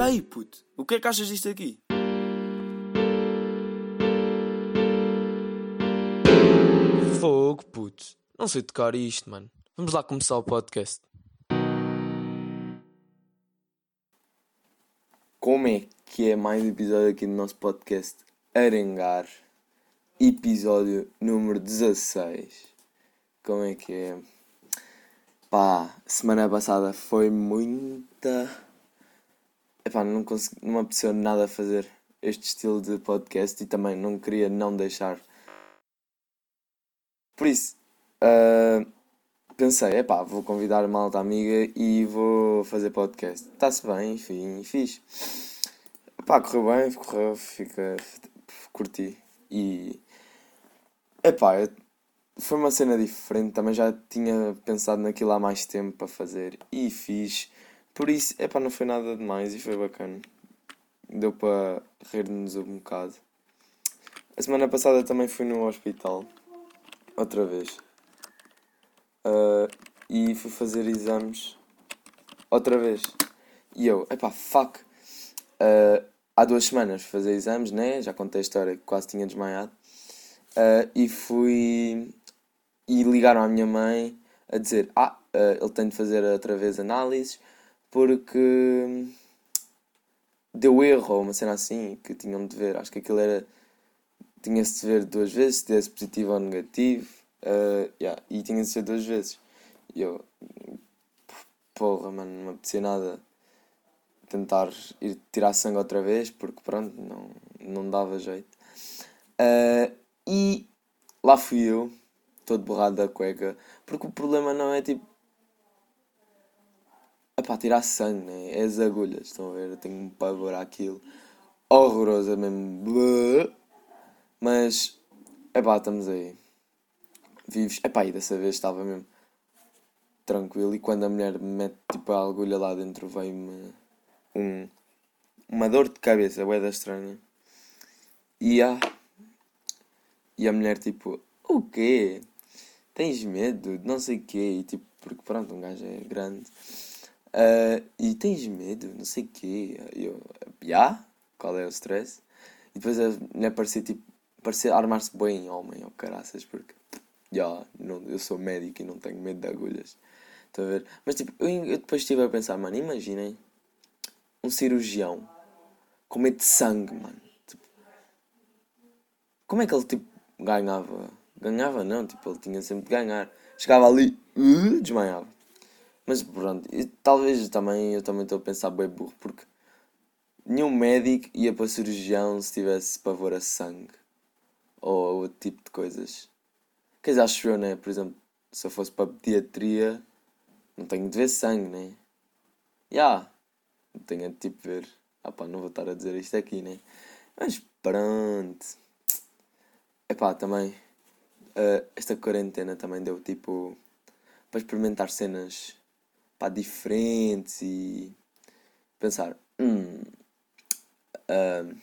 Olha aí, puto. O que é que achas disto aqui? Fogo, puto. Não sei tocar isto, mano. Vamos lá começar o podcast. Como é que é mais um episódio aqui do nosso podcast Arengar? Episódio número 16. Como é que é? Pá, semana passada foi muita. Epá, não, consegui, não me apeteceu nada fazer este estilo de podcast e também não queria não deixar. Por isso, uh, pensei, epá, vou convidar uma alta amiga e vou fazer podcast. Está-se bem, enfim, fiz. Epá, correu bem, correu, fica, curti. E, epá, foi uma cena diferente, também já tinha pensado naquilo há mais tempo para fazer e fiz. Por isso, epá, não foi nada demais e foi bacana. Deu para rir-nos um bocado. A semana passada também fui no hospital outra vez. Uh, e fui fazer exames outra vez. E eu, epá, fuck. Uh, há duas semanas fui fazer exames, né? Já contei a história que quase tinha desmaiado. Uh, e fui. E ligaram à minha mãe a dizer: Ah, ele tem de fazer outra vez análises porque deu erro ou uma cena assim que tinham de ver. Acho que aquilo era tinha-se de ver duas vezes, se desse positivo ou negativo. Uh, yeah, e tinha-se de ser duas vezes. E eu, porra, mano, não me apetecia nada tentar ir tirar sangue outra vez, porque pronto, não, não dava jeito. Uh, e lá fui eu, todo borrado da cueca, porque o problema não é tipo. Epá, tirar sangue, né? É as agulhas, estão a ver? Eu tenho um pavor àquilo. Horroroso, é mesmo. Mas, epá, estamos aí. Vives. Epá, e dessa vez estava mesmo tranquilo. E quando a mulher me mete tipo a agulha lá dentro, vem-me um, uma dor de cabeça, da estranha. E a, e a mulher tipo, o quê? Tens medo? Não sei o quê. E tipo, porque pronto, um gajo é grande. Uh, e tens medo? Não sei o quê. Eu, já? Qual é o stress? E depois a mulher parecia tipo parecer armar-se bem em homem, ou oh, caraças, porque já, não, eu sou médico e não tenho medo de agulhas. Estão a ver? Mas tipo, eu, eu depois estive a pensar, mano, imaginem um cirurgião com medo de sangue, mano. Tipo, como é que ele tipo ganhava? Ganhava não, tipo, ele tinha sempre de ganhar. Chegava ali, uh, desmaiava. Mas pronto, e, talvez também eu também estou a pensar bem burro, porque nenhum médico ia para cirurgião se tivesse pavor a sangue ou outro tipo de coisas. Quer dizer, acho eu, né? Por exemplo, se eu fosse para pediatria, não tenho de ver sangue, né? Já, yeah. não tenho de tipo ver. Ah pá, não vou estar a dizer isto aqui, né? Mas pronto. Epá, também. Uh, esta quarentena também deu tipo. para experimentar cenas pá, diferentes e pensar. Hum, uh,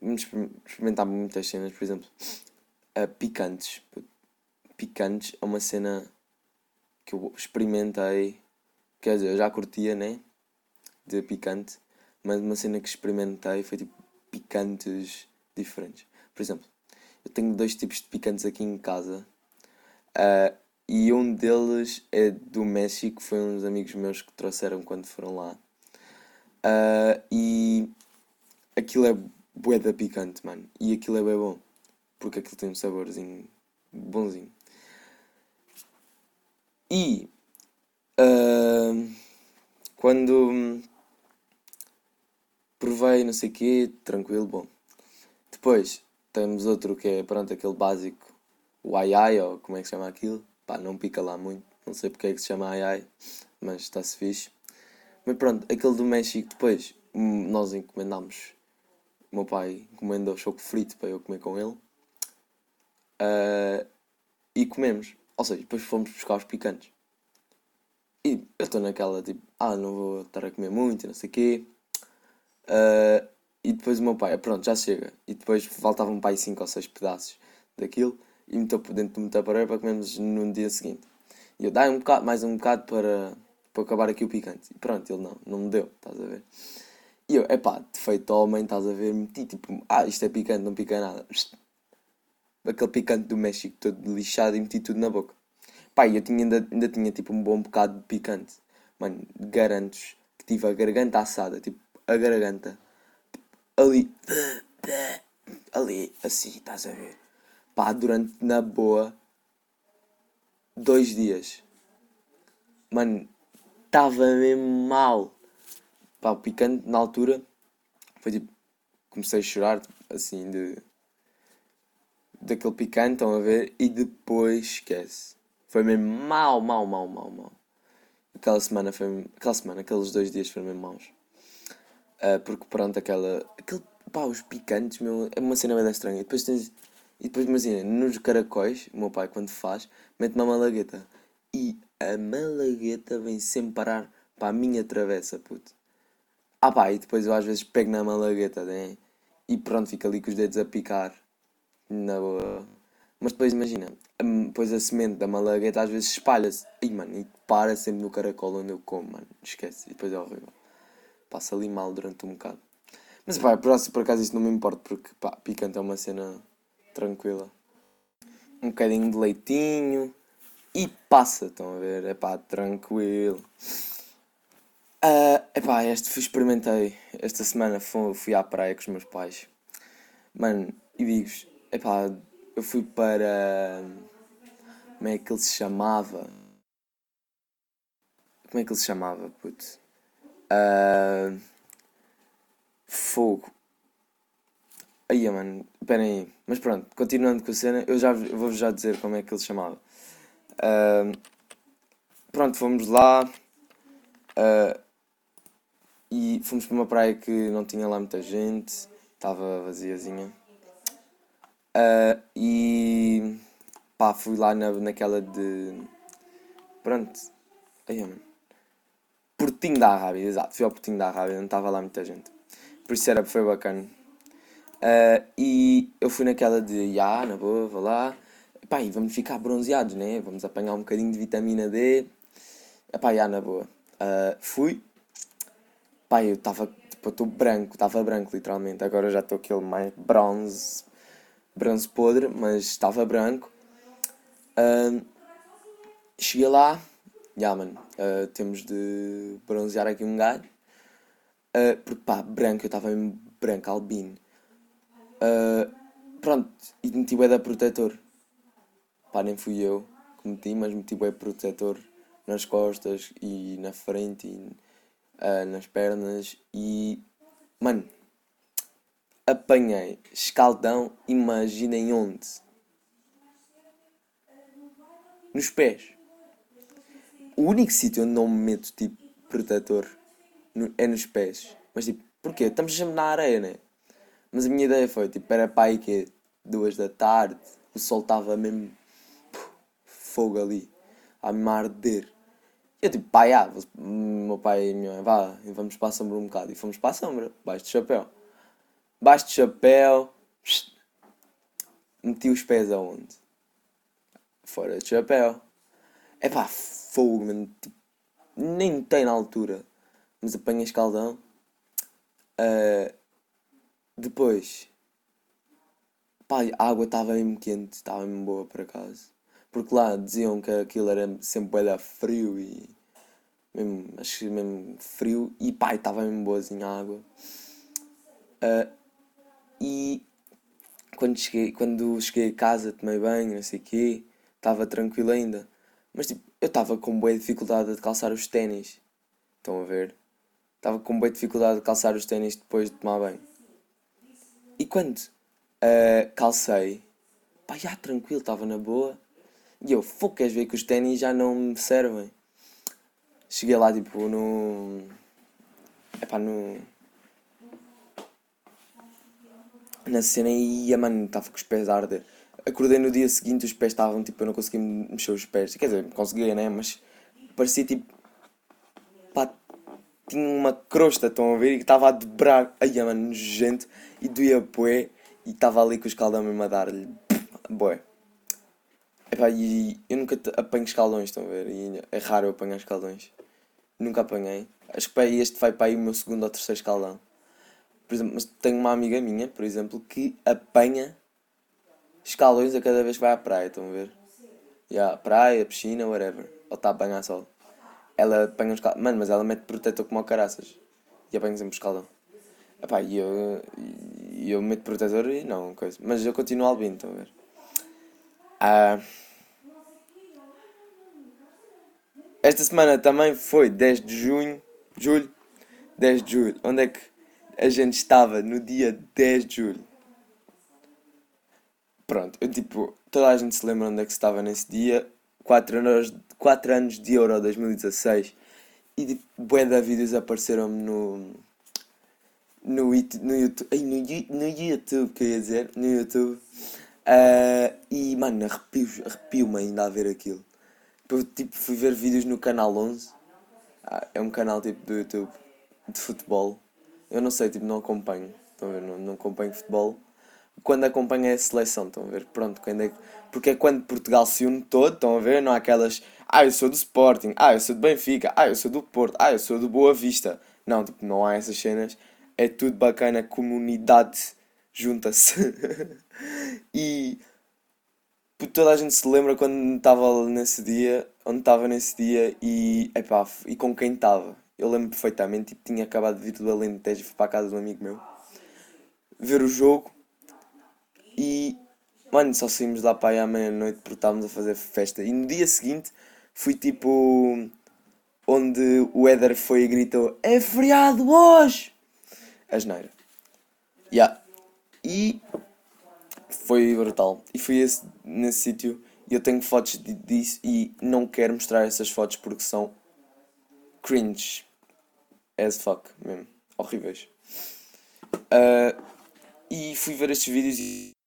vamos experimentar muitas cenas, por exemplo, uh, picantes. Picantes é uma cena que eu experimentei, quer dizer, eu já curtia, né? De picante, mas uma cena que experimentei foi tipo picantes diferentes. Por exemplo, eu tenho dois tipos de picantes aqui em casa. Uh, e um deles é do México, foi uns amigos meus que trouxeram quando foram lá. Uh, e aquilo é bué da picante, mano. E aquilo é bem bom. Porque aquilo tem um saborzinho bonzinho. E uh, quando provei não sei o quê, tranquilo, bom. Depois temos outro que é, pronto, aquele básico, o ai ai, ou como é que se chama aquilo. Pá, não pica lá muito, não sei porque é que se chama ai ai, mas está-se fixe. Mas pronto, aquele do México depois, hum, nós encomendámos o meu pai encomenda o choco frito para eu comer com ele. Uh, e comemos. Ou seja, depois fomos buscar os picantes. E eu estou naquela tipo, ah, não vou estar a comer muito, não sei o quê. Uh, e depois o meu pai, pronto, já chega. E depois faltavam um pai 5 ou 6 pedaços daquilo e meteu por dentro do metapareiro para comermos no dia seguinte. E eu dai um bocado, mais um bocado para, para acabar aqui o picante. E pronto, ele não, não me deu, estás a ver? E eu, epá, defeito homem, estás a ver, meti tipo, ah, isto é picante, não pica nada. Aquele picante do México todo lixado e meti tudo na boca. Pá, eu tinha, ainda, ainda tinha tipo um bom bocado de picante. Mano, garanto que tive a garganta assada, tipo, a garganta. Ali, ali, assim, estás a ver? Pá, durante, na boa, dois dias. Mano, estava mesmo mal. Pá, o picante na altura foi tipo. Comecei a chorar, assim, de. daquele picante, estão a ver? E depois esquece. Foi mesmo mal, mal, mal, mal, mal. Aquela semana foi. Aquela semana, aqueles dois dias foram mesmo maus. Uh, porque pronto, aquela. Aquele, pá, os picantes, meu, é uma cena bem estranha. E depois tens. E depois imagina, nos caracóis, o meu pai quando faz, mete uma malagueta. E a malagueta vem sempre parar para a minha travessa, puto. Ah pá, e depois eu às vezes pego na malagueta, né? E pronto, fica ali com os dedos a picar. Na boa. Mas depois imagina, depois a semente da malagueta às vezes espalha-se. E mano, e para sempre no caracol onde eu como, mano. Esquece. E depois é horrível. Passa ali mal durante um bocado. Mas pá, por, por acaso isso não me importa, porque pá, picante é uma cena tranquila. Um bocadinho de leitinho e passa, estão a ver? É pá, tranquilo. Uh, epá, este fui, experimentei. Esta semana fui, fui à praia com os meus pais. Mano, e digo-vos, epá, eu fui para. Como é que ele se chamava? Como é que ele se chamava, puto? Uh, fogo. Aí, mano, esperem aí. Mas pronto, continuando com a cena, eu já vou já dizer como é que ele se chamava. Uh, pronto, fomos lá. Uh, e fomos para uma praia que não tinha lá muita gente, estava vaziazinha. Uh, e pá, fui lá na, naquela de. Pronto. Aí, mano. Portinho da Arábia, exato. Fui ao Portinho da Arábia, não estava lá muita gente. Por isso era, foi bacana. Uh, e eu fui naquela de, já, na boa, vou lá. Pá, e vamos ficar bronzeados, né? Vamos apanhar um bocadinho de vitamina D. Epá, já, na boa. Uh, fui, Pá, eu estava, tipo, estou branco, estava branco literalmente. Agora já estou aquele mais bronze, bronze podre, mas estava branco. Uh, cheguei lá, já mano, temos de bronzear aqui um gajo. Porque pá, branco, eu estava mesmo branco, albino. Uh, pronto, e meti o da protetor. Pá, nem fui eu que meti, mas meti o protetor nas costas e na frente e uh, nas pernas e. Mano, apanhei escaldão, imaginem onde? Nos pés. O único sítio onde não me meto tipo protetor é nos pés. Mas tipo, porquê? Estamos sempre na areia, né? Mas a minha ideia foi tipo, era para aí que duas da tarde, o sol estava mesmo fogo ali, a me arder. Eu tipo, pai, ah, meu pai e minha mãe, vá, vamos para a sombra um bocado. E fomos para a sombra, baixo de chapéu. Baixo de chapéu, meti os pés aonde? Fora de chapéu. É pá, fogo, mano. Tipo, nem tem na altura. Mas apanha escaldão. Uh, depois, pá, a água estava mesmo quente, estava mesmo boa por acaso. Porque lá diziam que aquilo era sempre bem frio e. Mesmo, acho que mesmo frio. E pá, estava mesmo boazinha a água. Uh, e quando cheguei, quando cheguei a casa, tomei banho, não sei o quê, estava tranquilo ainda. Mas tipo, eu estava com boa dificuldade de calçar os ténis. Estão a ver? Estava com boa dificuldade de calçar os ténis depois de tomar banho. Quando uh, calcei, pá, já tranquilo, estava na boa. E eu, fogo, queres ver que os ténis já não me servem? Cheguei lá, tipo, no. Epá, no. Na cena e a mano estava com os pés a arder. Acordei no dia seguinte, os pés estavam, tipo, eu não conseguia mexer os pés. Quer dizer, conseguia, né? Mas parecia tipo. Tinha uma crosta, estão a ver? E estava a dobrar. Ai, mano, nojento. E doía poé. E estava ali com o escaldão mesmo a dar-lhe. Boé. E eu nunca apanho escaldões, estão a ver? E é raro eu apanhar escaldões. nunca apanhei. Acho que este vai para aí o meu segundo ou terceiro escaldão. Por exemplo, mas tenho uma amiga minha, por exemplo, que apanha escalões a cada vez que vai à praia, estão a ver? Yeah, praia, piscina, whatever. Ou está a apanhar sol. Ela apanha uns escaldão. Mano, mas ela mete protetor como ao caraças. E apanha sempre escaldão. Epá, e eu, eu meto protetor e não, coisa. Mas eu continuo albino, estão a ver? Ah, esta semana também foi 10 de junho, julho, 10 de julho. Onde é que a gente estava no dia 10 de julho? Pronto, eu tipo, toda a gente se lembra onde é que estava nesse dia. 4 anos, 4 anos de Euro 2016 e bué de vídeos apareceram-me no, no, no YouTube, no, no YouTube, dizer, no YouTube. Uh, e mano, arrepio-me arrepio ainda a ver aquilo. Eu tipo, fui ver vídeos no canal 11. Ah, é um canal tipo do YouTube de futebol. Eu não sei, tipo, não acompanho. Estão a ver? Não, não acompanho futebol. Quando acompanho é a seleção, estão a ver? Pronto, quando é, porque é quando Portugal se une todo, estão a ver? Não há aquelas. Ah, eu sou do Sporting, ah, eu sou do Benfica, ah, eu sou do Porto, ah, eu sou do Boa Vista. Não, tipo, não há essas cenas. É tudo bacana, comunidade junta-se. e toda a gente se lembra quando estava nesse dia, onde estava nesse dia e, epá, e com quem estava. Eu lembro perfeitamente, tipo, tinha acabado de vir do Alentejo fui para a casa de um amigo meu ver o jogo e, mano, só saímos lá para aí à meia-noite porque estávamos a fazer festa. E no dia seguinte fui tipo onde o Éder foi e gritou: É feriado hoje! A geneira. Yeah. E foi brutal. E fui esse, nesse sítio e eu tenho fotos disso e não quero mostrar essas fotos porque são cringe as fuck mesmo. Horríveis. Uh, e fui ver estes vídeos e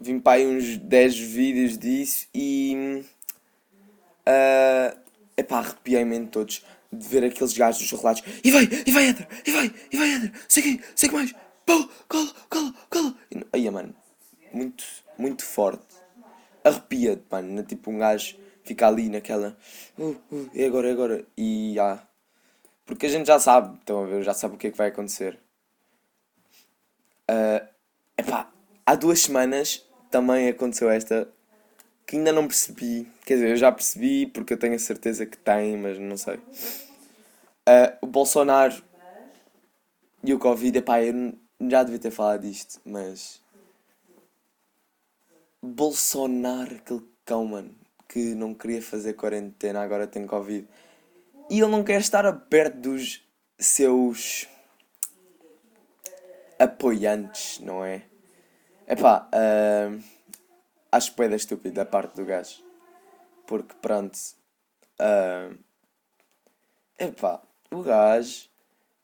vim para aí uns 10 vídeos disso e. Uh, epá, arrepiei-me todos de ver aqueles gajos dos relatos. E vai, e vai, Eder, e vai, e vai, Eder, segue, segue mais, pô, cola, cola, cola. Aí, mano, muito, muito forte. Arrepia-te, mano. Tipo, um gajo fica ali naquela. Uh, uh, é agora, é agora. E ah, Porque a gente já sabe, estão a ver, já sabe o que é que vai acontecer. Uh, epá, há duas semanas também aconteceu esta que ainda não percebi. Quer dizer, eu já percebi porque eu tenho a certeza que tem, mas não sei. Uh, o Bolsonaro e o Covid, epá, eu já devia ter falado disto, mas Bolsonaro, aquele cão, mano, que não queria fazer quarentena, agora tem Covid. E ele não quer estar perto dos seus apoiantes, não é? Epá, uh, acho que estúpido da parte do gajo. Porque pronto. Uh, epá, o gajo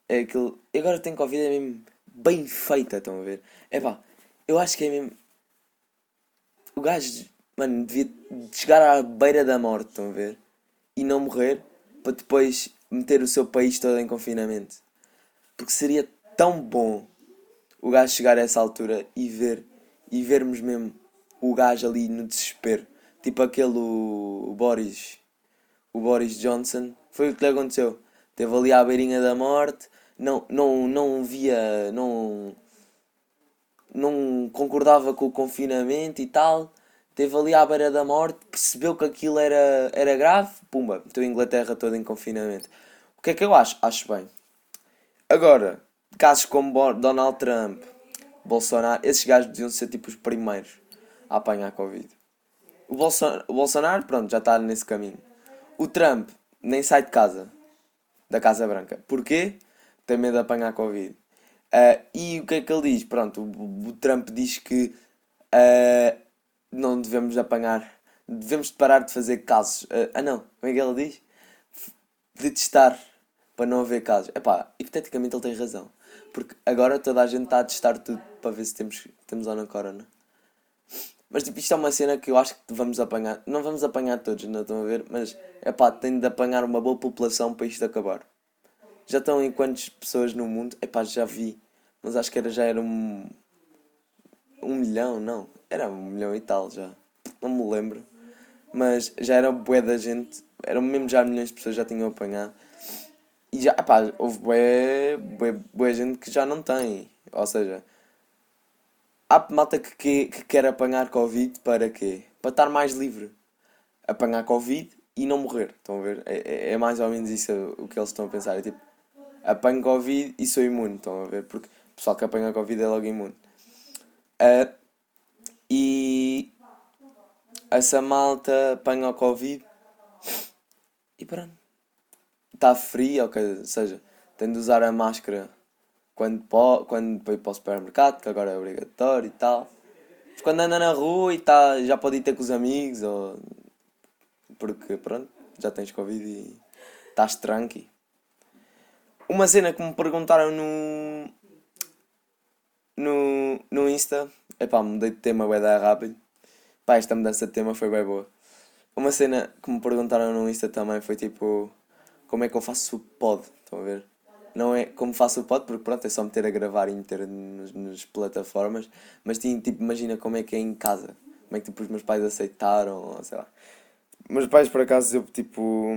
é aquele. Agora tem Covid, é mesmo bem feita, estão a ver? Epá, eu acho que é mesmo o gajo, mano, devia chegar à beira da morte, estão a ver? E não morrer para depois meter o seu país todo em confinamento. Porque seria tão bom o gajo chegar a essa altura e ver e vermos mesmo o gajo ali no desespero. Tipo aquele o, o Boris, o Boris Johnson, foi o que lhe aconteceu. Teve ali à beirinha da morte, não, não, não via, não não concordava com o confinamento e tal, teve ali à beira da morte, percebeu que aquilo era, era grave, pumba, meteu a Inglaterra toda em confinamento. O que é que eu acho? Acho bem. Agora, casos como Donald Trump, Bolsonaro, esses gajos deviam ser tipo os primeiros a apanhar a Covid. O Bolsonaro, o Bolsonaro, pronto, já está nesse caminho. O Trump nem sai de casa, da Casa Branca. Porquê? Tem medo de apanhar a Covid. Uh, e o que é que ele diz? Pronto, o, o Trump diz que uh, não devemos apanhar, devemos parar de fazer casos. Uh, ah não, como é que ele diz? De testar para não haver casos. Epá, hipoteticamente ele tem razão. Porque agora toda a gente está a testar tudo para ver se temos, temos ou não corona. Mas tipo, isto é uma cena que eu acho que vamos apanhar. Não vamos apanhar todos, não estão a ver? Mas é pá, tem de apanhar uma boa população para isto acabar. Já estão em quantas pessoas no mundo? Epá, já vi. Mas acho que era, já era um. Um milhão, não. Era um milhão e tal já. Não me lembro. Mas já era bué da gente. Eram mesmo já milhões de pessoas já tinham apanhado. E já, pá, houve bué, bué, bué gente que já não tem. Ou seja, há malta que, que, que quer apanhar Covid para quê? Para estar mais livre. Apanhar Covid e não morrer. Estão a ver? É, é, é mais ou menos isso o que eles estão a pensar. É tipo, apanho Covid e sou imune. Estão a ver? Porque o pessoal que apanha Covid é logo imune. Uh, e essa malta apanha o Covid e pronto. Está frio, ou seja, tem de usar a máscara quando, po, quando vai para o supermercado, que agora é obrigatório e tal. Mas quando anda na rua e tá, já pode ir ter com os amigos, ou porque pronto, já tens Covid e estás tranqui. Uma cena que me perguntaram no. no, no Insta, epá, mudei de tema bem rápido. Pá, esta mudança de tema foi bem boa. Uma cena que me perguntaram no Insta também foi tipo: como é que eu faço o pod? Estão a ver? Não é como faço o pod, porque pronto, é só meter a gravar e meter nas, nas plataformas, mas tipo, imagina como é que é em casa. Como é que tipo, os meus pais aceitaram, ou sei lá. Meus pais, por acaso, eu tipo,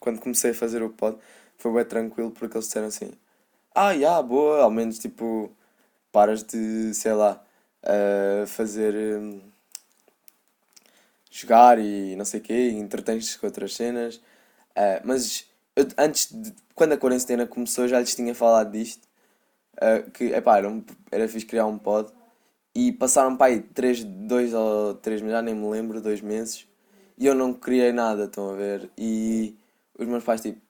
quando comecei a fazer o pod, foi bem tranquilo porque eles disseram assim: Ah, já, yeah, boa, ao menos tipo, paras de, sei lá, uh, fazer. Um, jogar e não sei o quê, entretens-te com outras cenas. Uh, mas eu, antes de, quando a quarentena começou, já lhes tinha falado disto. Uh, que epá, era, um, era fixe criar um pod. E passaram para aí 3, 2 ou 3 meses, já nem me lembro, 2 meses. E eu não criei nada, estão a ver? E os meus pais tipo,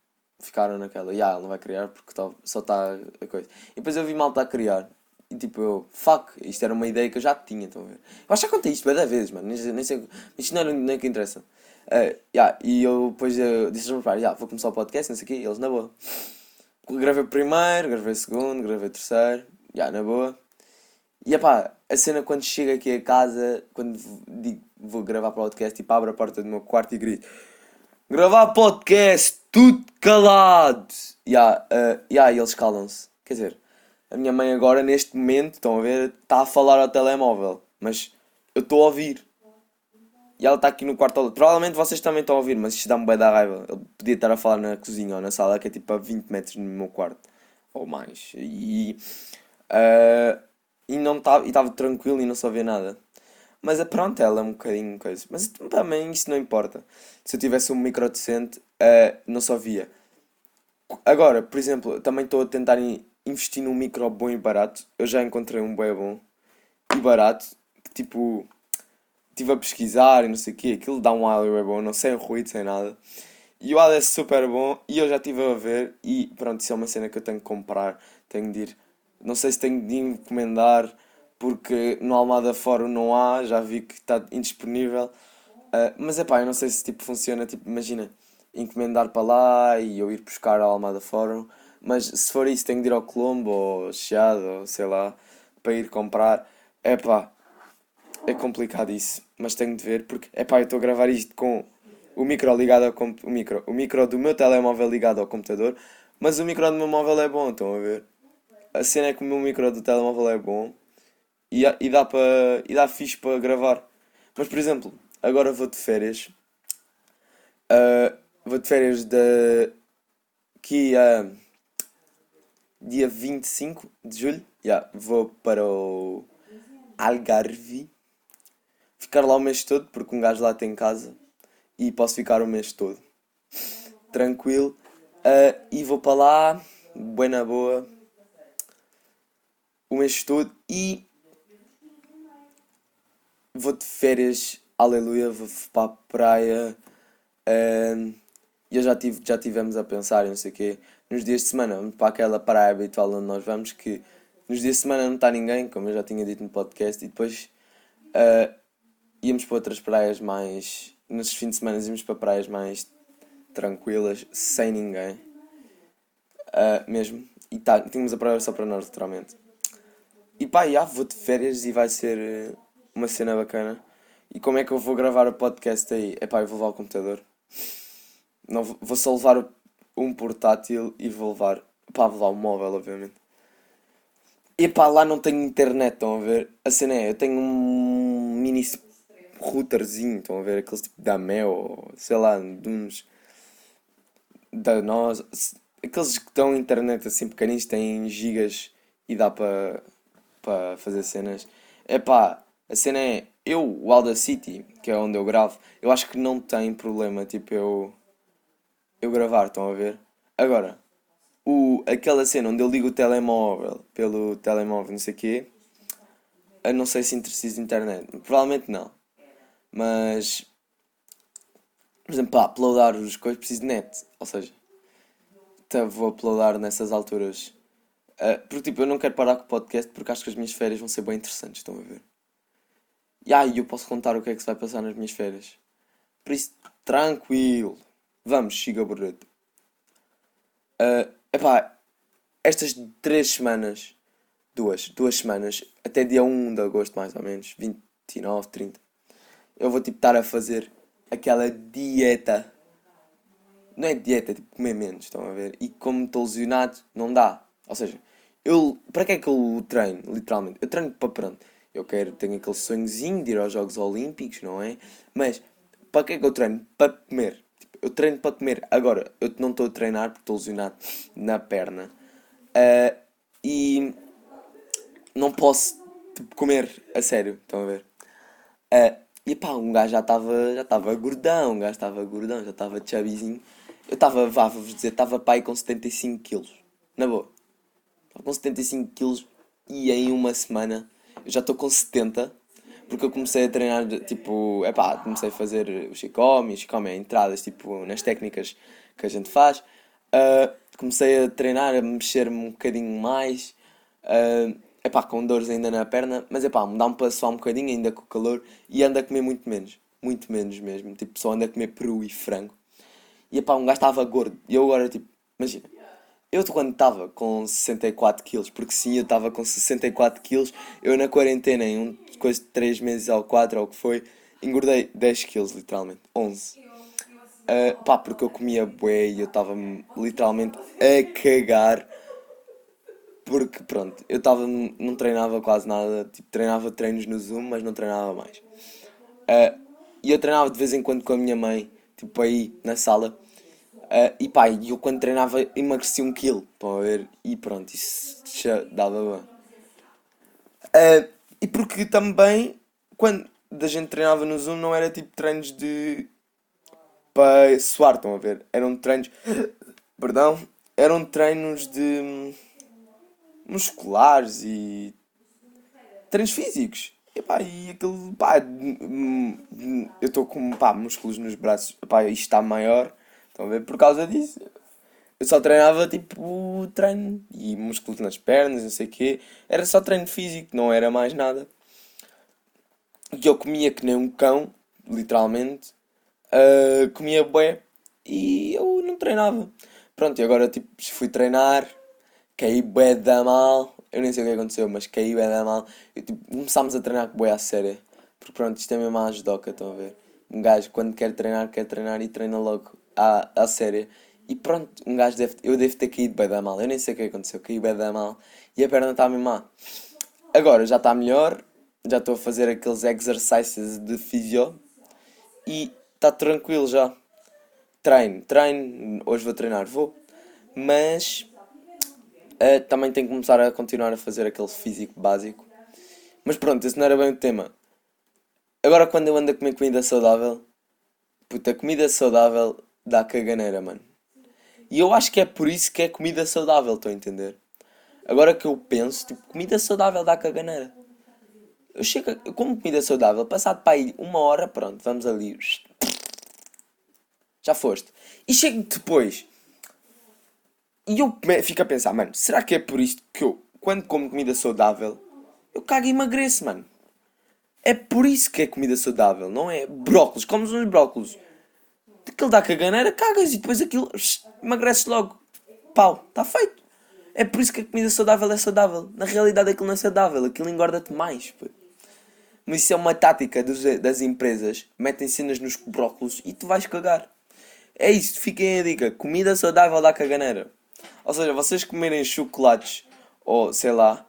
ficaram naquela, yeah, ele não vai criar porque tá, só está a coisa. E depois eu vi mal estar a criar. E tipo, eu, fuck, isto era uma ideia que eu já tinha, estão a ver? Eu acho que contei isto várias vezes, mano, nem, nem sei, isto não é nem que interessa. Uh, yeah, e eu depois eu disse aos meus pais, yeah, vou começar o podcast, não sei o quê, e eles na boa. Gravei o primeiro, gravei o segundo, gravei o terceiro, yeah, na boa. E pá, a cena quando chego aqui a casa, quando digo, vou gravar podcast, tipo, abro a porta do meu quarto e grito: Gravar podcast, tudo calado! Yeah, uh, yeah, e eles calam-se. Quer dizer, a minha mãe agora, neste momento, estão a ver, está a falar ao telemóvel, mas eu estou a ouvir. E ela está aqui no quarto. Provavelmente vocês também estão a ouvir, mas isto dá-me bem da raiva. Ele podia estar a falar na cozinha ou na sala, que é tipo a 20 metros do meu quarto. Ou mais. E. Uh, e não estava tranquilo e não só via nada. Mas pronto, ela é um bocadinho coisa. Mas também isso não importa. Se eu tivesse um micro decente, uh, não só via. Agora, por exemplo, também estou a tentar investir num micro bom e barato. Eu já encontrei um bem bom e barato. Que tipo, estive a pesquisar e não sei o quê. Aquilo dá um áudio bem bom, não sem ruído, sem nada. E o áudio é super bom e eu já estive a ver. E pronto, isso é uma cena que eu tenho que comprar. Tenho de ir. Não sei se tenho de encomendar porque no Almada Fórum não há, já vi que está indisponível. Uh, mas é pá, eu não sei se tipo funciona, tipo, imagina, encomendar para lá e eu ir buscar ao Almada Fórum. Mas se for isso, tenho de ir ao Colombo ou Chiado ou sei lá, para ir comprar. É pá, é complicado isso, mas tenho de ver porque, é pá, eu estou a gravar isto com o micro ligado ao o micro, o micro do meu telemóvel ligado ao computador, mas o micro do meu móvel é bom, estão a ver? A cena é que o meu micro do telemóvel é bom e, e dá para e dá fixe para gravar. Mas por exemplo, agora vou de férias. Uh, vou de férias da que uh, dia 25 de julho. Yeah, vou para o Algarve. Ficar lá o mês todo, porque um gajo lá tem casa. E posso ficar o mês todo. Tranquilo. Uh, e vou para lá, buena boa. O mês todo. E vou de férias, aleluia, vou para a praia. Uh, eu já, tive, já tivemos a pensar, não sei o quê, nos dias de semana, para aquela praia habitual onde nós vamos, que nos dias de semana não está ninguém, como eu já tinha dito no podcast, e depois uh, íamos para outras praias mais. Nos fins de semana íamos para praias mais tranquilas, sem ninguém. Uh, mesmo. E tá, tínhamos a praia só para nós, literalmente. E pá, já vou de férias e vai ser uma cena bacana. E como é que eu vou gravar o podcast aí? É pá, eu vou levar o computador. Não, vou só levar um portátil e vou levar. Pá, vou levar o móvel, obviamente. E pá, lá não tenho internet, estão a ver? A cena é, eu tenho um mini routerzinho, estão a ver? Aqueles tipo da Mel, sei lá, de uns. da nós. aqueles que na internet assim pequeninos têm gigas e dá para para fazer cenas. É pá, a cena é eu, o Audacity, que é onde eu gravo, eu acho que não tem problema, tipo, eu eu gravar, estão a ver? Agora, o, aquela cena onde eu ligo o telemóvel pelo telemóvel, não sei o quê, eu não sei se preciso de internet. Provavelmente não. Mas, por exemplo, para uploadar os coisas preciso de net. Ou seja, então vou uploadar nessas alturas. Uh, porque tipo, eu não quero parar com o podcast porque acho que as minhas férias vão ser bem interessantes, estão a ver? E aí eu posso contar o que é que se vai passar nas minhas férias. Por isso, tranquilo. Vamos, Chiga Borreto. Uh, epá, estas três semanas, duas, duas semanas, até dia 1 de agosto mais ou menos, 29, 30, eu vou tipo estar a fazer aquela dieta. Não é dieta, é tipo comer menos, estão a ver? E como estou lesionado, não dá. Ou seja, eu. Para que é que eu treino, literalmente? Eu treino para pronto. Eu quero, tenho aquele sonhozinho de ir aos Jogos Olímpicos, não é? Mas para que é que eu treino? Para comer eu treino para comer. Agora, eu não estou a treinar porque estou lesionado na perna. Uh, e não posso tipo, comer a sério, estão a ver? Uh, e pá, um gajo já estava já estava gordão, um gajo estava gordão, já estava chabizinho. Eu estava, vá-vos dizer, estava pai com 75 quilos. Na boa. Estava com 75 quilos e em uma semana eu já estou com 70 porque eu comecei a treinar, tipo, é pá, comecei a fazer o Shikomi, Shikomi é entradas, tipo, nas técnicas que a gente faz. Uh, comecei a treinar, a mexer-me um bocadinho mais. Uh, é pá, com dores ainda na perna, mas é pá, me dá-me para suar um bocadinho ainda com o calor e ando a comer muito menos. Muito menos mesmo. Tipo, só ando a comer peru e frango. E é pá, um gajo estava gordo. E eu agora, tipo, imagina. Eu quando estava com 64 quilos, porque sim, eu estava com 64 quilos, eu na quarentena, em um coisa de 3 meses ou 4 ou o que foi, engordei 10 quilos, literalmente. 11. Uh, ah, pá, porque eu comia bué e eu estava literalmente a cagar. Porque, pronto, eu estava, não treinava quase nada. Tipo, treinava treinos no Zoom, mas não treinava mais. Uh, e eu treinava de vez em quando com a minha mãe, tipo aí na sala. Uh, e pá, eu quando treinava emagreci um quilo, estão a ver? E pronto, isso já dava bem. Uh, e porque também, quando a gente treinava no Zoom, não era tipo treinos de. para suar, estão a ver? Eram treinos. Perdão. Eram treinos de. Musculares e. treinos físicos. E pá, e aquele. pá. eu estou com pá, músculos nos braços. Pá, isto está maior. Estão a ver? Por causa disso. Eu só treinava tipo treino e músculos nas pernas, não sei o quê. Era só treino físico, não era mais nada. Que eu comia que nem um cão, literalmente. Uh, comia bué e eu não treinava. Pronto, e agora tipo fui treinar, caí bué da mal. Eu nem sei o que aconteceu, mas caí bué da mal. Tipo, começámos a treinar bué à séria. Porque pronto, isto é mesmo a ajudoca, estão a ver? Um gajo quando quer treinar, quer treinar e treina logo à, à séria. E pronto, um gajo deve. Eu devo ter caído bem da mal. Eu nem sei o que aconteceu. Caí bem da mal. E a perna está mesmo má. Agora já está melhor. Já estou a fazer aqueles exercises de fisio. E está tranquilo já. Treino, treino. Hoje vou treinar, vou. Mas. Uh, também tenho que começar a continuar a fazer aquele físico básico. Mas pronto, esse não era bem o tema. Agora quando eu ando a comer comida saudável. Puta, comida saudável dá caganeira, mano. E eu acho que é por isso que é comida saudável, estão a entender? Agora que eu penso, tipo, comida saudável dá caganeira. Eu chego, eu como comida saudável, passado para aí uma hora, pronto, vamos ali. Já foste. E chego depois. E eu fico a pensar, mano, será que é por isto que eu, quando como comida saudável, eu cago e emagreço, mano? É por isso que é comida saudável, não é? Brócolis, comes uns brócolis aquilo dá caganeira, cagas e depois aquilo emagreces logo. Pau, está feito. É por isso que a comida saudável é saudável. Na realidade aquilo não é saudável, aquilo engorda-te mais. Pô. Mas isso é uma tática dos, das empresas. Metem cenas nos brócolos e tu vais cagar. É isso, fiquem a dica. Comida saudável dá caganeira. Ou seja, vocês comerem chocolates ou sei lá,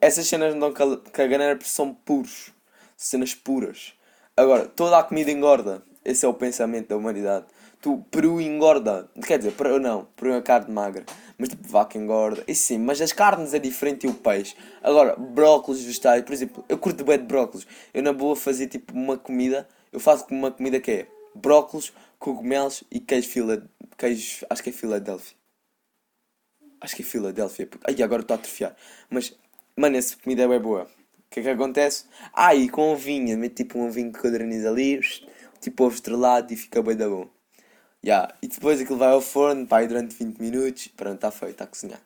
essas cenas não dão caganeira porque são puros. Cenas puras. Agora, toda a comida engorda. Esse é o pensamento da humanidade. tu, peru engorda. Quer dizer, peru não, peru é carne magra. Mas tipo, vaca engorda. E sim, mas as carnes é diferente e o peixe. Agora, brócolis, vegetais, por exemplo, eu curto bem de brócolis. Eu na boa fazia tipo uma comida, eu faço uma comida que é brócolis, cogumelos e queijo fila, queijo, acho que é Filadélfia. Acho que é Filadélfia. Ai, agora estou a atrofiar. Mas, mano, essa comida é bem boa. O que é que acontece? Ah, e com vinho, mete tipo um vinho quadronizo ali, tipo ovo estrelado e fica bem da bom. Yeah. E depois aquilo vai ao forno, vai durante 20 minutos, pronto, está feito, está a cozinhar.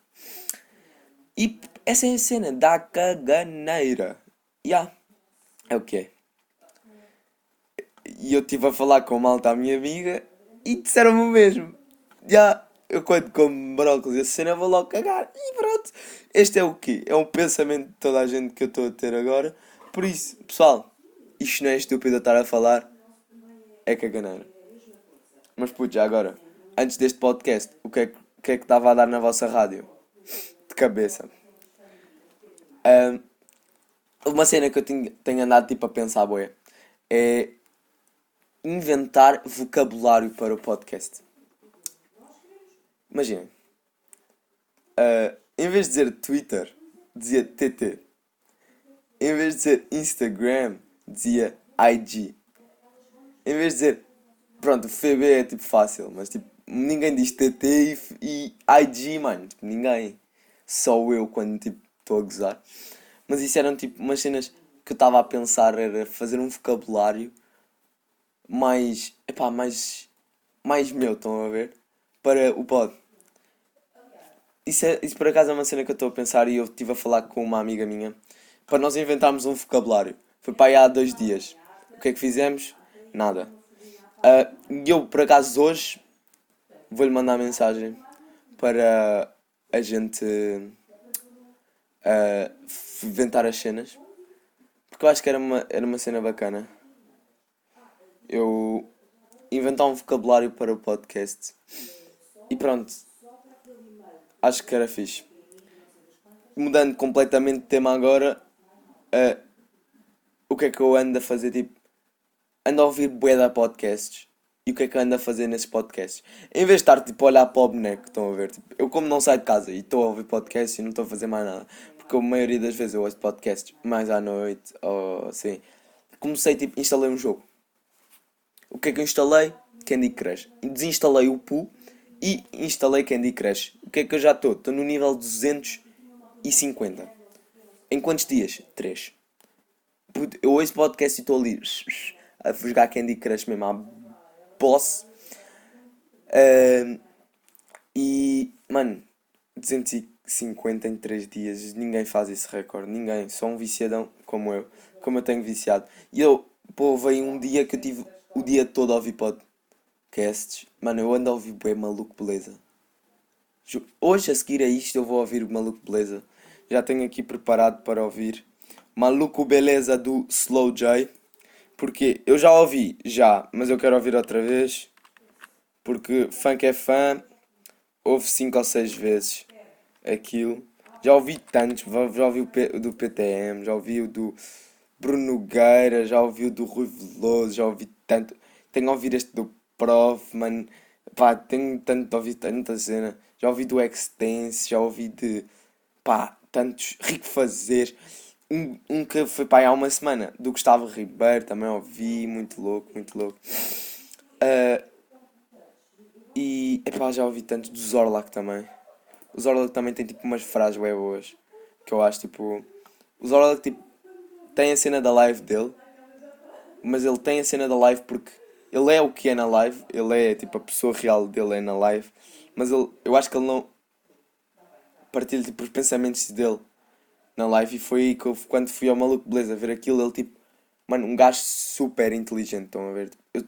E essa é a cena da caganeira. Yeah. É o que é. E eu estive a falar com malta, a minha amiga, e disseram-me o mesmo. Yeah, eu quando como brócolis essa cena vou logo cagar. E pronto. Este é o quê? É um pensamento de toda a gente que eu estou a ter agora. Por isso, pessoal, isto não é estúpido a estar a falar. É caganeira. Mas puto, já agora, antes deste podcast, o que é que, é que estava a dar na vossa rádio? De cabeça. Um, uma cena que eu tenho, tenho andado tipo a pensar, boia, é inventar vocabulário para o podcast. Imaginem. Uh, em vez de dizer Twitter, dizia TT. Em vez de dizer Instagram, dizia IG. Em vez de dizer. Pronto, FB é tipo fácil, mas tipo. Ninguém diz TT e, e IG, mano. Tipo, ninguém. Só eu quando tipo estou a gozar. Mas isso eram tipo umas cenas que eu estava a pensar era fazer um vocabulário mais. Epá, mais. Mais meu, estão a ver? Para o pod. Isso, é, isso por acaso é uma cena que eu estou a pensar e eu estive a falar com uma amiga minha para nós inventarmos um vocabulário. Foi para aí há dois dias. O que é que fizemos? Nada. Uh, eu, por acaso, hoje vou-lhe mandar mensagem para a gente uh, inventar as cenas. Porque eu acho que era uma, era uma cena bacana. Eu inventar um vocabulário para o podcast. E pronto. Acho que era fixe. Mudando completamente de tema agora. Uh, o que é que eu ando a fazer? Tipo, ando a ouvir bué da podcasts. E o que é que eu ando a fazer nesses podcasts? Em vez de estar tipo a olhar para o boneco, estão a ver? Tipo, eu como não saio de casa e estou a ouvir podcasts e não estou a fazer mais nada. Porque a maioria das vezes eu ouço podcasts mais à noite ou assim. Comecei tipo, instalei um jogo. O que é que eu instalei? Candy Crush. Desinstalei o Poo e instalei Candy Crush. O que é que eu já estou? Estou no nível 250. Em quantos dias? 3. Eu ouço podcast e estou ali a jogar Candy Crush mesmo à boss. Uh, e, mano, 250 em 3 dias. Ninguém faz esse recorde. Ninguém. Só um viciadão como eu. Como eu tenho viciado. E eu, pô, veio um dia que eu tive o dia todo a ouvir podcasts. Mano, eu ando a ouvir bem maluco beleza. Hoje a seguir a isto eu vou ouvir maluco beleza. Já tenho aqui preparado para ouvir Maluco Beleza do Slow J. Porque eu já ouvi, já, mas eu quero ouvir outra vez. Porque funk é fã, ouve 5 ou 6 vezes aquilo. Já ouvi tantos, já ouvi o do PTM, já ouvi o do Bruno Nogueira, já ouvi o do Rui Veloso, já ouvi tanto. Tenho ouvido este do Prof, mano. Pá, tenho tanto ouvi tanta cena. Já ouvi do Extense, já ouvi de. pá, tantos. Rico Fazer. Um, um que foi pá, há uma semana, do Gustavo Ribeiro, também ouvi. Muito louco, muito louco. Uh, e. epá, já ouvi tanto do Zorlak também. O Zorlak também tem tipo umas frases bem boas. Que eu acho tipo. O Zorlak tipo. Tem a cena da live dele. Mas ele tem a cena da live porque ele é o que é na live, ele é tipo a pessoa real dele é na live, mas ele, eu acho que ele não partilha tipo os pensamentos dele na live e foi que eu, quando fui ao maluco beleza ver aquilo, ele tipo, mano, um gajo super inteligente, estão a ver? Eu,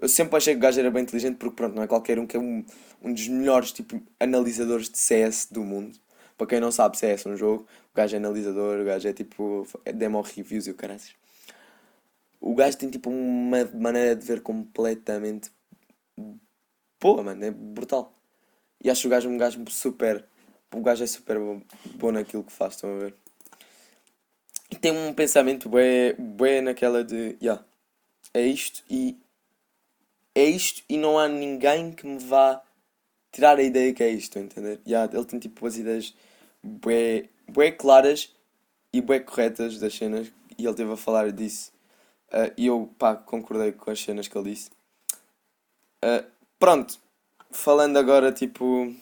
eu sempre achei que o gajo era bem inteligente porque pronto, não é qualquer um que é um, um dos melhores tipo analisadores de CS do mundo. Para quem não sabe, CS é um jogo, o gajo é analisador, o gajo é tipo é demo reviews e o caralho. O gajo tem tipo uma maneira de ver completamente boa, mano, é brutal. E acho o gajo um gajo super. O gajo é super bom, bom naquilo que faz, estão a ver? E tem um pensamento bem, bem naquela de. Yeah, é isto e é isto e não há ninguém que me vá tirar a ideia que é isto, entender? Yeah, ele tem tipo as ideias bué, bué claras e bué corretas das cenas e ele teve a falar disso uh, e eu pá, concordei com as cenas que ele disse. Uh, pronto, falando agora tipo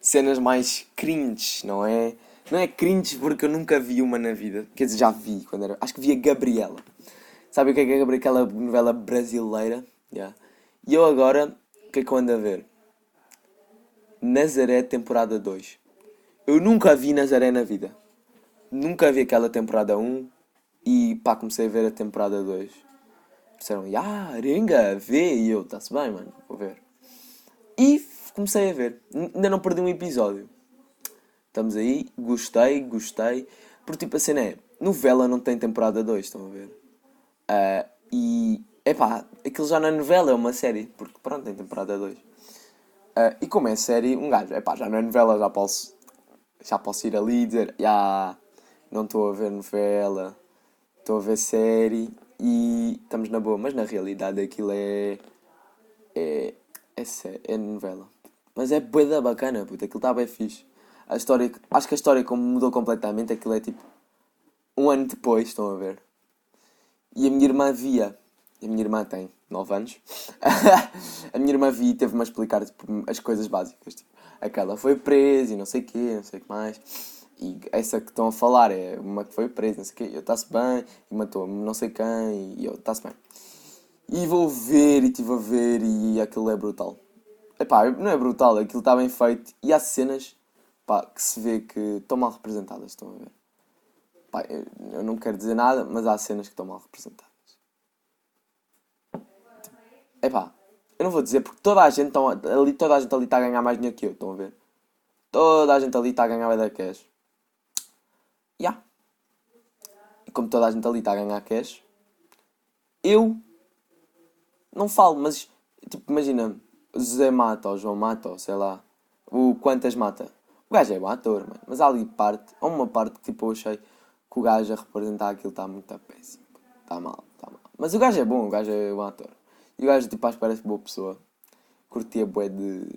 cenas mais cringe, não é? Não é cringe porque eu nunca vi uma na vida. Quer dizer, já vi quando era. Acho que vi a Gabriela. Sabe o que é que é aquela novela brasileira? Yeah. E eu agora, o que é que eu ando a ver? Nazaré, temporada 2. Eu nunca vi Nazaré na vida. Nunca vi aquela temporada 1 e pá, comecei a ver a temporada 2. Disseram, ah, Arenga, vê. E eu, está-se bem, mano, vou ver. E comecei a ver. Ainda não perdi um episódio. Estamos aí, gostei, gostei. Porque tipo a cena é, novela não tem temporada 2, estão a ver? Uh, e, epá, aquilo já não é novela, é uma série. Porque pronto, tem temporada 2. Uh, ah, e como é série, um gajo, epá, já não é novela, já posso, já posso ir ali e dizer, não estou a ver novela, estou a ver série e estamos na boa. Mas na realidade aquilo é, é, é, é novela. Mas é boeda bacana, puta, aquilo está bem fixe a história, acho que a história como mudou completamente, aquilo é tipo um ano depois, estão a ver. E a minha irmã via, a minha irmã tem 9 anos, a minha irmã via e teve-me a explicar tipo, as coisas básicas, tipo, aquela foi presa e não sei o quê, não sei o que mais. E essa que estão a falar é uma que foi presa, não sei o quê, eu está-se bem, e matou não sei quem, e eu está-se bem. E vou ver, e estive a ver, e aquilo é brutal. Epá, não é brutal, aquilo está bem feito, e há cenas pá, que se vê que estão mal representadas, estão a ver? Eu, não quero dizer nada, mas há cenas que estão mal representadas. É pá, eu não vou dizer porque toda a gente tão, ali, toda a gente ali está a ganhar mais dinheiro que eu, estão a ver? Toda a gente ali está a ganhar da cash. Yeah. E como toda a gente ali está a ganhar cash, eu não falo, mas tipo, imagina, José Mata ou João Mata, ou sei lá, o Quantas Mata. O gajo é bom ator, mano. Mas há ali parte, há uma parte que tipo eu achei que o gajo a representar aquilo está muito péssimo. Está mal, está mal. Mas o gajo é bom, o gajo é bom ator. E o gajo tipo acho que parece boa pessoa. Curtia bué de.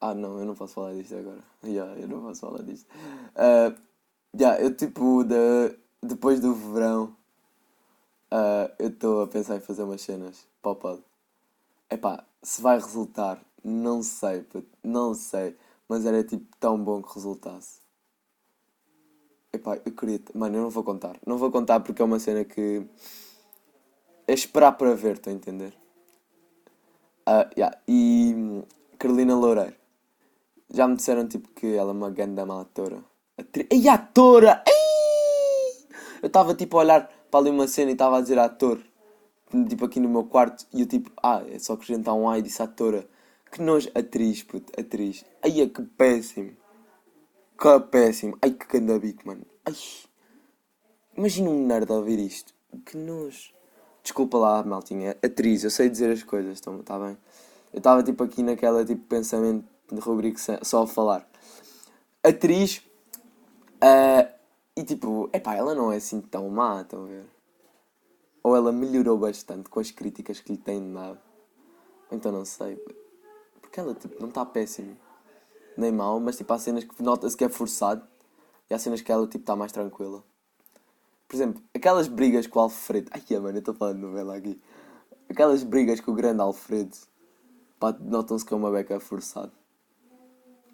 Ah não, eu não posso falar disto agora. Yeah, eu não posso falar disto. Uh, yeah, eu tipo de, depois do verão uh, eu estou a pensar em fazer umas cenas para o Epá, se vai resultar, não sei, não sei. Mas era tipo tão bom que resultasse. Epá, eu queria. Mano, eu não vou contar. Não vou contar porque é uma cena que. É esperar para ver, estou a entender? Uh, yeah. E. Carolina Loureiro. Já me disseram tipo que ela é uma grande má. Atri... Ei, atora! Eu estava tipo a olhar para ali uma cena e estava a dizer ator. Tipo aqui no meu quarto. E eu tipo, ah, é só acrescentar um A e disse atora. Que nojo, atriz, puto, atriz. Ai, é que péssimo. Que péssimo. Ai, que candabico, mano. Ai. Imagina um nerd a ouvir isto. Que nojo. Desculpa lá, maltinha. Atriz, eu sei dizer as coisas, está tá bem? Eu estava tipo aqui naquela tipo pensamento de rubrica só a falar. Atriz. Uh, e tipo, epá, ela não é assim tão má, estão a ver? Ou ela melhorou bastante com as críticas que lhe têm dado. Então não sei. Porque ela tipo, não está péssimo. Nem mal, mas tipo, há cenas que nota-se que é forçado. E há cenas que ela tipo está mais tranquila. Por exemplo, aquelas brigas com o Alfredo. Ai, mano, eu estou falando de novela aqui. Aquelas brigas com o grande Alfredo. Pá, notam-se que é uma beca forçado.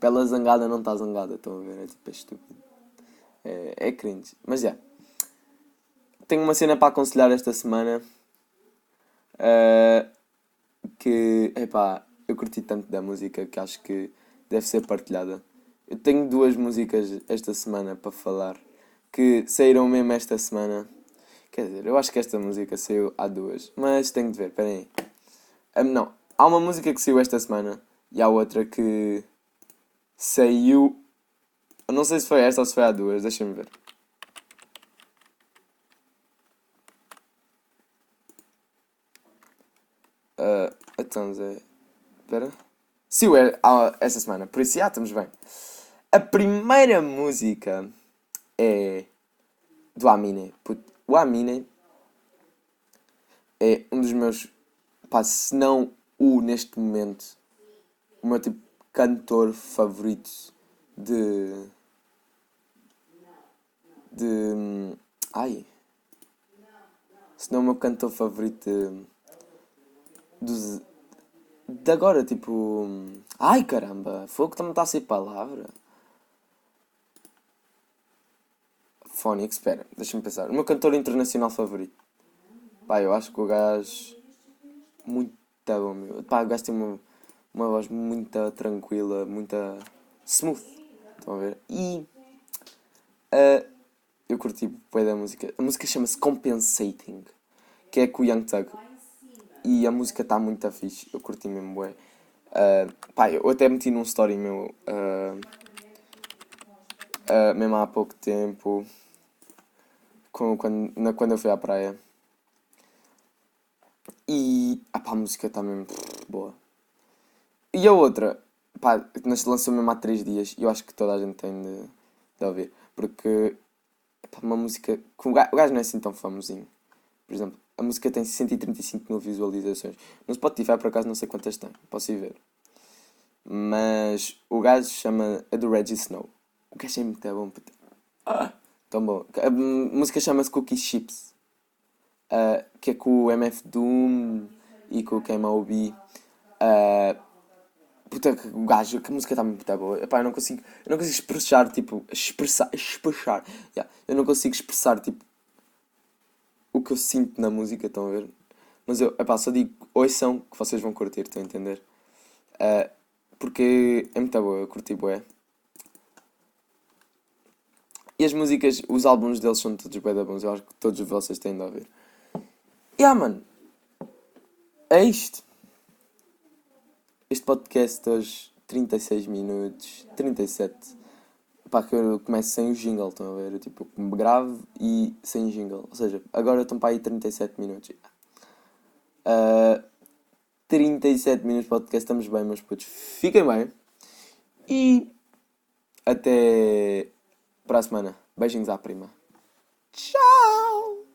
Pela zangada não está zangada, estão a ver? É tipo, é estúpido. É, é cringe. Mas já. Yeah. Tenho uma cena para aconselhar esta semana. Uh, que, epá, eu curti tanto da música que acho que deve ser partilhada. Eu tenho duas músicas esta semana para falar que saíram mesmo esta semana. Quer dizer, eu acho que esta música saiu há duas, mas tenho de ver, peraí. Um, não, há uma música que saiu esta semana e há outra que saiu. Eu não sei se foi esta ou se foi há duas, deixa-me ver. Uh, então, Zé. Espera. Saiu é, essa semana, por isso já estamos bem. A primeira música é do Amine. O Amine é um dos meus pá, se não o neste momento, o meu tipo cantor favorito de. De. Ai! Se não o meu cantor favorito de. dos. de agora, tipo. Ai caramba! Fogo não está a ser palavra. Phonics, espera, deixa-me pensar. O meu cantor internacional favorito. Pá, eu acho que o gajo. Muito bom, meu. Pá, o gajo tem uma, uma voz muito tranquila, muito smooth. Estão a ver? E. Uh, eu curti bem da música. A música chama-se Compensating, que é com o Young Thug. E a música está muito fixe. Eu curti mesmo, bué. Uh, pá, eu até meti num story meu. Uh, uh, mesmo há pouco tempo com, quando, na, quando eu fui à praia. E ah, pá, a música está mesmo boa. E a outra, pá, lançou mesmo há 3 dias e eu acho que toda a gente tem de, de ouvir. Porque uma música. o gajo não é assim tão famosinho. Por exemplo, a música tem 135 mil visualizações. No Spotify, por acaso, não sei quantas tem. Posso ir ver. Mas o gajo chama. É do Reggie Snow. O gajo é muito bom. Ah! Tão bom. A música chama-se Cookie Chips. Uh, que é com o MF Doom e com o KMOB. Uh, puta, o gajo, que a música está muito boa. Epá, eu não consigo, eu não consigo expressar, tipo, expressar, expressar. Yeah. Eu não consigo expressar, tipo, o que eu sinto na música, estão a ver? Mas eu, epá, só digo, ouçam que vocês vão curtir, estão a entender? Uh, porque é muito boa, eu curti boa. E as músicas, os álbuns deles são todos bem bons. Eu acho que todos vocês têm de ouvir. E ah, mano. É isto. Este podcast hoje, 36 minutos, 37. Pá, que eu começo sem o jingle, estão a ver? Eu, tipo, gravo e sem jingle. Ou seja, agora estão para aí 37 minutos. Uh, 37 minutos de podcast, estamos bem, meus putos. Fiquem bem. E até para a semana. Beijinhos à prima. Tchau!